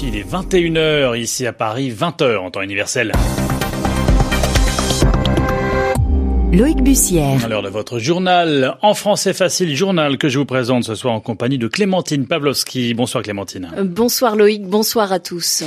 Il est 21h ici à Paris, 20h en temps universel. Loïc Bussière. À l'heure de votre journal, en français facile, journal que je vous présente ce soir en compagnie de Clémentine Pavlovski. Bonsoir Clémentine. Bonsoir Loïc, bonsoir à tous.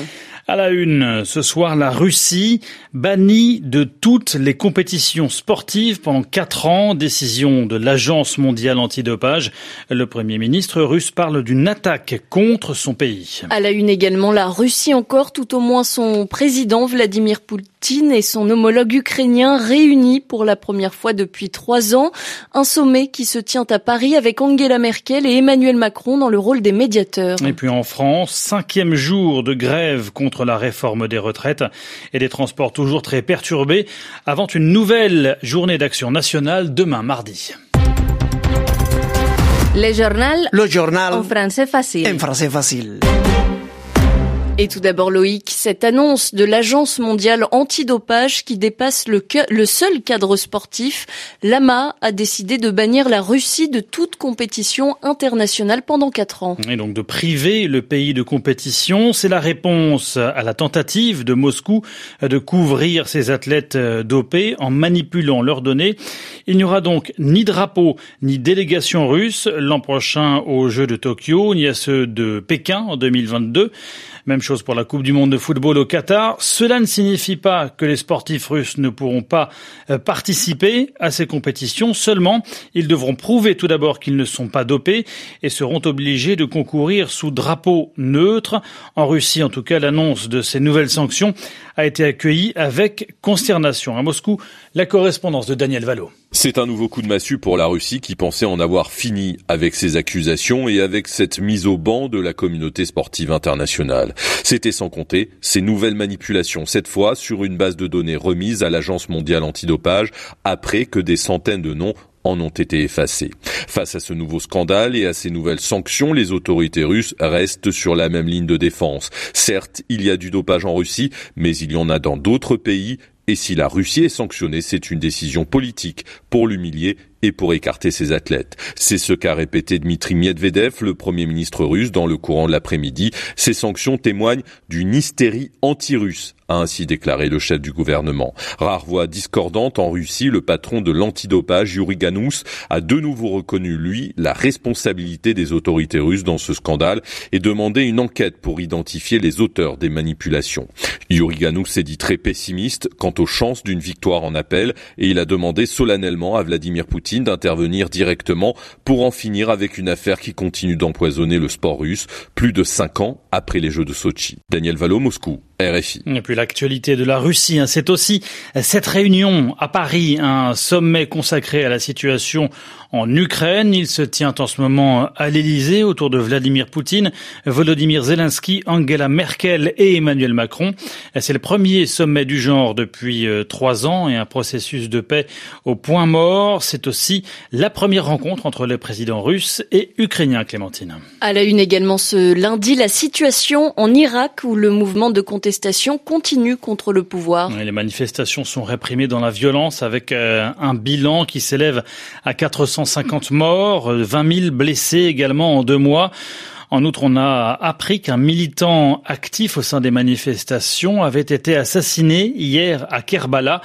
À la une, ce soir, la Russie bannie de toutes les compétitions sportives pendant quatre ans. Décision de l'Agence mondiale antidopage. Le Premier ministre russe parle d'une attaque contre son pays. À la une également, la Russie encore, tout au moins son président Vladimir Poutine et son homologue ukrainien réunis pour la première fois depuis trois ans. Un sommet qui se tient à Paris avec Angela Merkel et Emmanuel Macron dans le rôle des médiateurs. Et puis en France, cinquième jour de grève contre la réforme des retraites et des transports toujours très perturbés avant une nouvelle journée d'action nationale demain mardi. Le journal. Le journal. En français facile. En français facile. Et tout d'abord Loïc, cette annonce de l'Agence mondiale antidopage qui dépasse le, seul cadre sportif, l'AMA a décidé de bannir la Russie de toute compétition internationale pendant quatre ans. Et donc de priver le pays de compétition, c'est la réponse à la tentative de Moscou de couvrir ses athlètes dopés en manipulant leurs données. Il n'y aura donc ni drapeau ni délégation russe l'an prochain aux Jeux de Tokyo, ni à ceux de Pékin en 2022. Même chose pour la Coupe du Monde de football au Qatar. Cela ne signifie pas que les sportifs russes ne pourront pas participer à ces compétitions. Seulement, ils devront prouver tout d'abord qu'ils ne sont pas dopés et seront obligés de concourir sous drapeau neutre. En Russie, en tout cas, l'annonce de ces nouvelles sanctions a été accueillie avec consternation. À Moscou, la correspondance de Daniel Valo. C'est un nouveau coup de massue pour la Russie qui pensait en avoir fini avec ces accusations et avec cette mise au banc de la communauté sportive internationale. C'était sans compter ces nouvelles manipulations, cette fois sur une base de données remise à l'Agence mondiale antidopage après que des centaines de noms en ont été effacés. Face à ce nouveau scandale et à ces nouvelles sanctions, les autorités russes restent sur la même ligne de défense. Certes, il y a du dopage en Russie, mais il y en a dans d'autres pays et si la Russie est sanctionnée, c'est une décision politique pour l'humilier et pour écarter ses athlètes. C'est ce qu'a répété Dmitri Medvedev, le Premier ministre russe, dans le courant de l'après-midi. Ces sanctions témoignent d'une hystérie anti-russe, a ainsi déclaré le chef du gouvernement. Rare voix discordante en Russie, le patron de l'antidopage, Yuri Ganous, a de nouveau reconnu, lui, la responsabilité des autorités russes dans ce scandale et demandé une enquête pour identifier les auteurs des manipulations. Yuri Ganous s'est dit très pessimiste quant aux chances d'une victoire en appel et il a demandé solennellement à Vladimir Poutine d'intervenir directement pour en finir avec une affaire qui continue d'empoisonner le sport russe plus de cinq ans après les Jeux de Sochi. Daniel Valo, Moscou. RFI. Et puis l'actualité de la Russie, hein, c'est aussi cette réunion à Paris, un sommet consacré à la situation en Ukraine. Il se tient en ce moment à l'Elysée autour de Vladimir Poutine, Volodymyr Zelensky, Angela Merkel et Emmanuel Macron. C'est le premier sommet du genre depuis trois ans et un processus de paix au point mort. C'est aussi la première rencontre entre les présidents russes et ukrainiens, Clémentine. À la une également ce lundi, la situation en Irak où le mouvement de contestation continue contre le pouvoir. Les manifestations sont réprimées dans la violence avec un bilan qui s'élève à 450 morts, 20 000 blessés également en deux mois. En outre, on a appris qu'un militant actif au sein des manifestations avait été assassiné hier à Kerbala,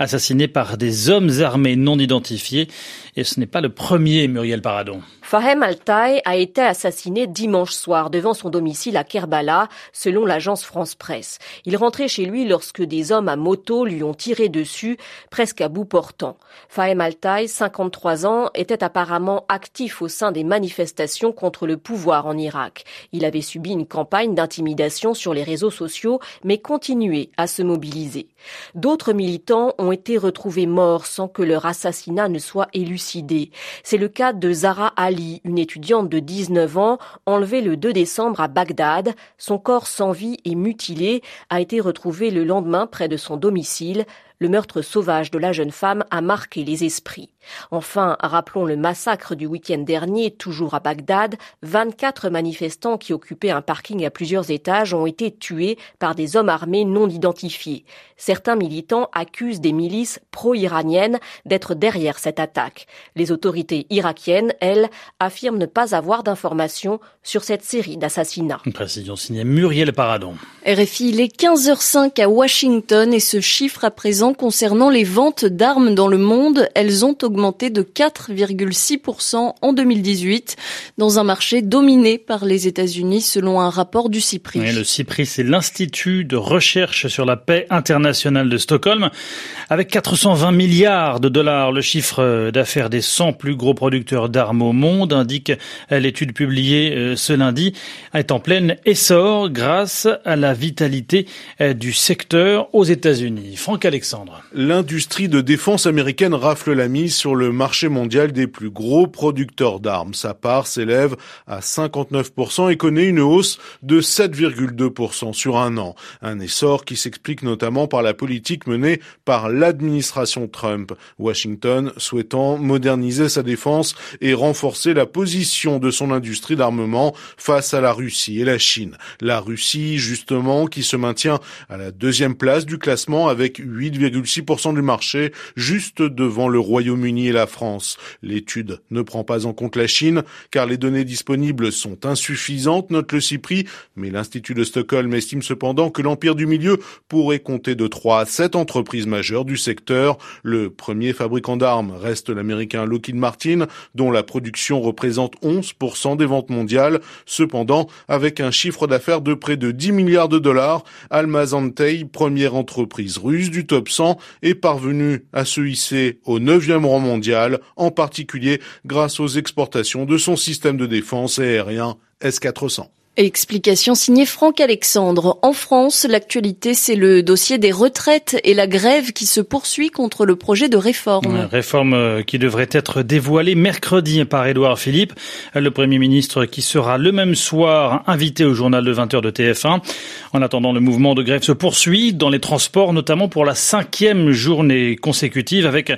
assassiné par des hommes armés non identifiés. Et ce n'est pas le premier, Muriel Paradon. Fahem Altaï a été assassiné dimanche soir devant son domicile à Kerbala, selon l'agence France Presse. Il rentrait chez lui lorsque des hommes à moto lui ont tiré dessus, presque à bout portant. Fahem Altaï, 53 ans, était apparemment actif au sein des manifestations contre le pouvoir en Irak. Il avait subi une campagne d'intimidation sur les réseaux sociaux, mais continuait à se mobiliser. D'autres militants ont été retrouvés morts sans que leur assassinat ne soit élucidé. C'est le cas de Zara Ali, une étudiante de 19 ans, enlevée le 2 décembre à Bagdad. Son corps sans vie et mutilé a été retrouvé le lendemain près de son domicile. Le meurtre sauvage de la jeune femme a marqué les esprits. Enfin, rappelons le massacre du week-end dernier, toujours à Bagdad. 24 manifestants qui occupaient un parking à plusieurs étages ont été tués par des hommes armés non identifiés. Certains militants accusent des milices pro-iraniennes d'être derrière cette attaque. Les autorités irakiennes, elles, affirment ne pas avoir d'informations sur cette série d'assassinats. Une précision signée Muriel Paradon. RFI, il est 15h05 à Washington et ce chiffre à présent concernant les ventes d'armes dans le monde, elles ont augmenté de 4,6% en 2018 dans un marché dominé par les États-Unis selon un rapport du CIPRI. le CIPRI, c'est l'Institut de recherche sur la paix internationale de Stockholm. Avec 420 milliards de dollars, le chiffre d'affaires des 100 plus gros producteurs d'armes au monde, indique l'étude publiée euh, ce lundi, est en pleine essor grâce à la vitalité euh, du secteur aux États-Unis. Franck Alexandre. L'industrie de défense américaine rafle la mise sur le marché mondial des plus gros producteurs d'armes. Sa part s'élève à 59% et connaît une hausse de 7,2% sur un an. Un essor qui s'explique notamment par la politique menée par l'administration Trump. Washington souhaitant moderniser sa défense et renforcer la position de son industrie d'armement face à la Russie et la Chine. La Russie, justement, qui se maintient à la deuxième place du classement avec 8,6% du marché, juste devant le Royaume-Uni et la France. L'étude ne prend pas en compte la Chine, car les données disponibles sont insuffisantes, note le CIPRI, mais l'Institut de Stockholm estime cependant que l'Empire du Milieu pourrait compter de 3 à 7 entreprises majeures du secteur. Le premier fabricant d'armes reste l'américain Lockheed Martin, dont la production représente 11% des ventes mondiales. Cependant, avec un chiffre d'affaires de près de 10 milliards de dollars, Almazantei, première entreprise russe du top 100, est parvenue à se hisser au 9e rang mondial, en particulier grâce aux exportations de son système de défense aérien S-400. Explication signée Franck Alexandre. En France, l'actualité, c'est le dossier des retraites et la grève qui se poursuit contre le projet de réforme. réforme euh, qui devrait être dévoilée mercredi par Édouard Philippe, le Premier ministre qui sera le même soir invité au journal de 20h de TF1. En attendant, le mouvement de grève se poursuit dans les transports, notamment pour la cinquième journée consécutive avec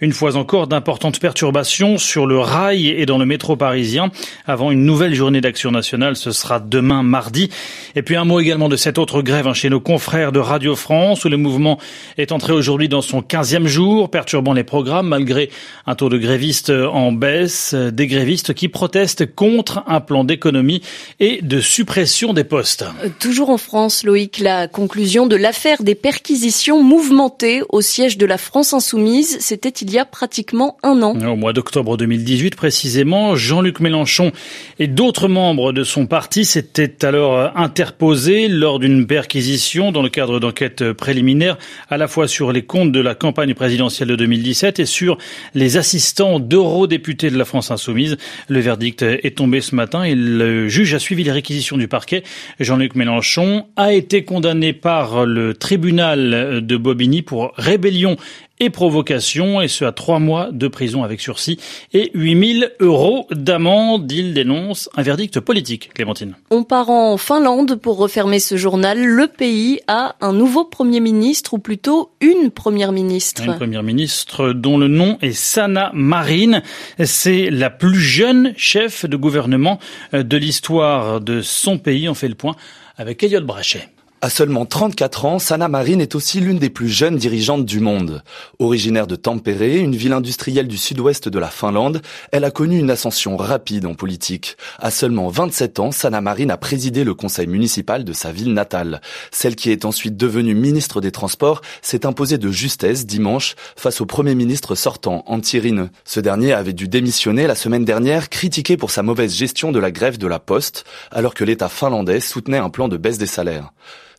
une fois encore d'importantes perturbations sur le rail et dans le métro parisien. Avant une nouvelle journée d'action nationale, ce sera demain mardi. Et puis un mot également de cette autre grève hein, chez nos confrères de Radio France où le mouvement est entré aujourd'hui dans son 15e jour, perturbant les programmes malgré un taux de grévistes en baisse, des grévistes qui protestent contre un plan d'économie et de suppression des postes. Euh, toujours en France, Loïc, la conclusion de l'affaire des perquisitions mouvementées au siège de la France insoumise, c'était il y a pratiquement un an. Au mois d'octobre 2018 précisément, Jean-Luc Mélenchon et d'autres membres de son parti s'était alors interposé lors d'une perquisition dans le cadre d'enquêtes préliminaires à la fois sur les comptes de la campagne présidentielle de 2017 et sur les assistants d'eurodéputés de la France insoumise. Le verdict est tombé ce matin et le juge a suivi les réquisitions du parquet. Jean-Luc Mélenchon a été condamné par le tribunal de Bobigny pour rébellion et provocation, et ce à trois mois de prison avec sursis et 8000 euros d'amende. Il dénonce un verdict politique, Clémentine. On part en Finlande pour refermer ce journal. Le pays a un nouveau Premier ministre, ou plutôt une Première ministre. Une Première ministre dont le nom est Sanna Marin. C'est la plus jeune chef de gouvernement de l'histoire de son pays. On fait le point avec Elliot Brachet. À seulement 34 ans, Sanna Marin est aussi l'une des plus jeunes dirigeantes du monde. Originaire de Tampere, une ville industrielle du sud-ouest de la Finlande, elle a connu une ascension rapide en politique. À seulement 27 ans, Sanna Marin a présidé le conseil municipal de sa ville natale. Celle qui est ensuite devenue ministre des Transports s'est imposée de justesse dimanche face au premier ministre sortant, Antti Rinne. Ce dernier avait dû démissionner la semaine dernière, critiqué pour sa mauvaise gestion de la grève de la Poste, alors que l'État finlandais soutenait un plan de baisse des salaires.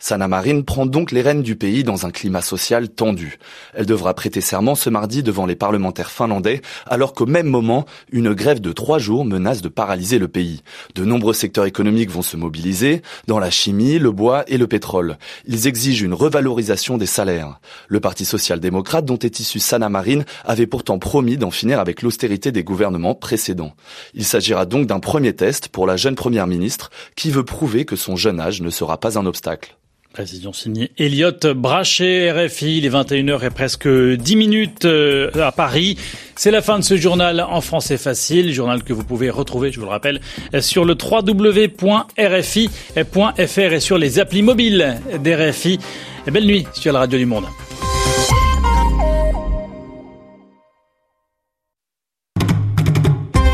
Sanna Marin prend donc les rênes du pays dans un climat social tendu. Elle devra prêter serment ce mardi devant les parlementaires finlandais, alors qu'au même moment, une grève de trois jours menace de paralyser le pays. De nombreux secteurs économiques vont se mobiliser, dans la chimie, le bois et le pétrole. Ils exigent une revalorisation des salaires. Le Parti social-démocrate dont est issu Sanna Marin avait pourtant promis d'en finir avec l'austérité des gouvernements précédents. Il s'agira donc d'un premier test pour la jeune première ministre qui veut prouver que son jeune âge ne sera pas un obstacle. Précision signée Elliot Brachet, RFI, les 21h et presque 10 minutes euh, à Paris. C'est la fin de ce journal en français facile, journal que vous pouvez retrouver, je vous le rappelle, sur le www.rfi.fr et sur les applis mobiles d'RFI. Belle nuit sur la radio du monde.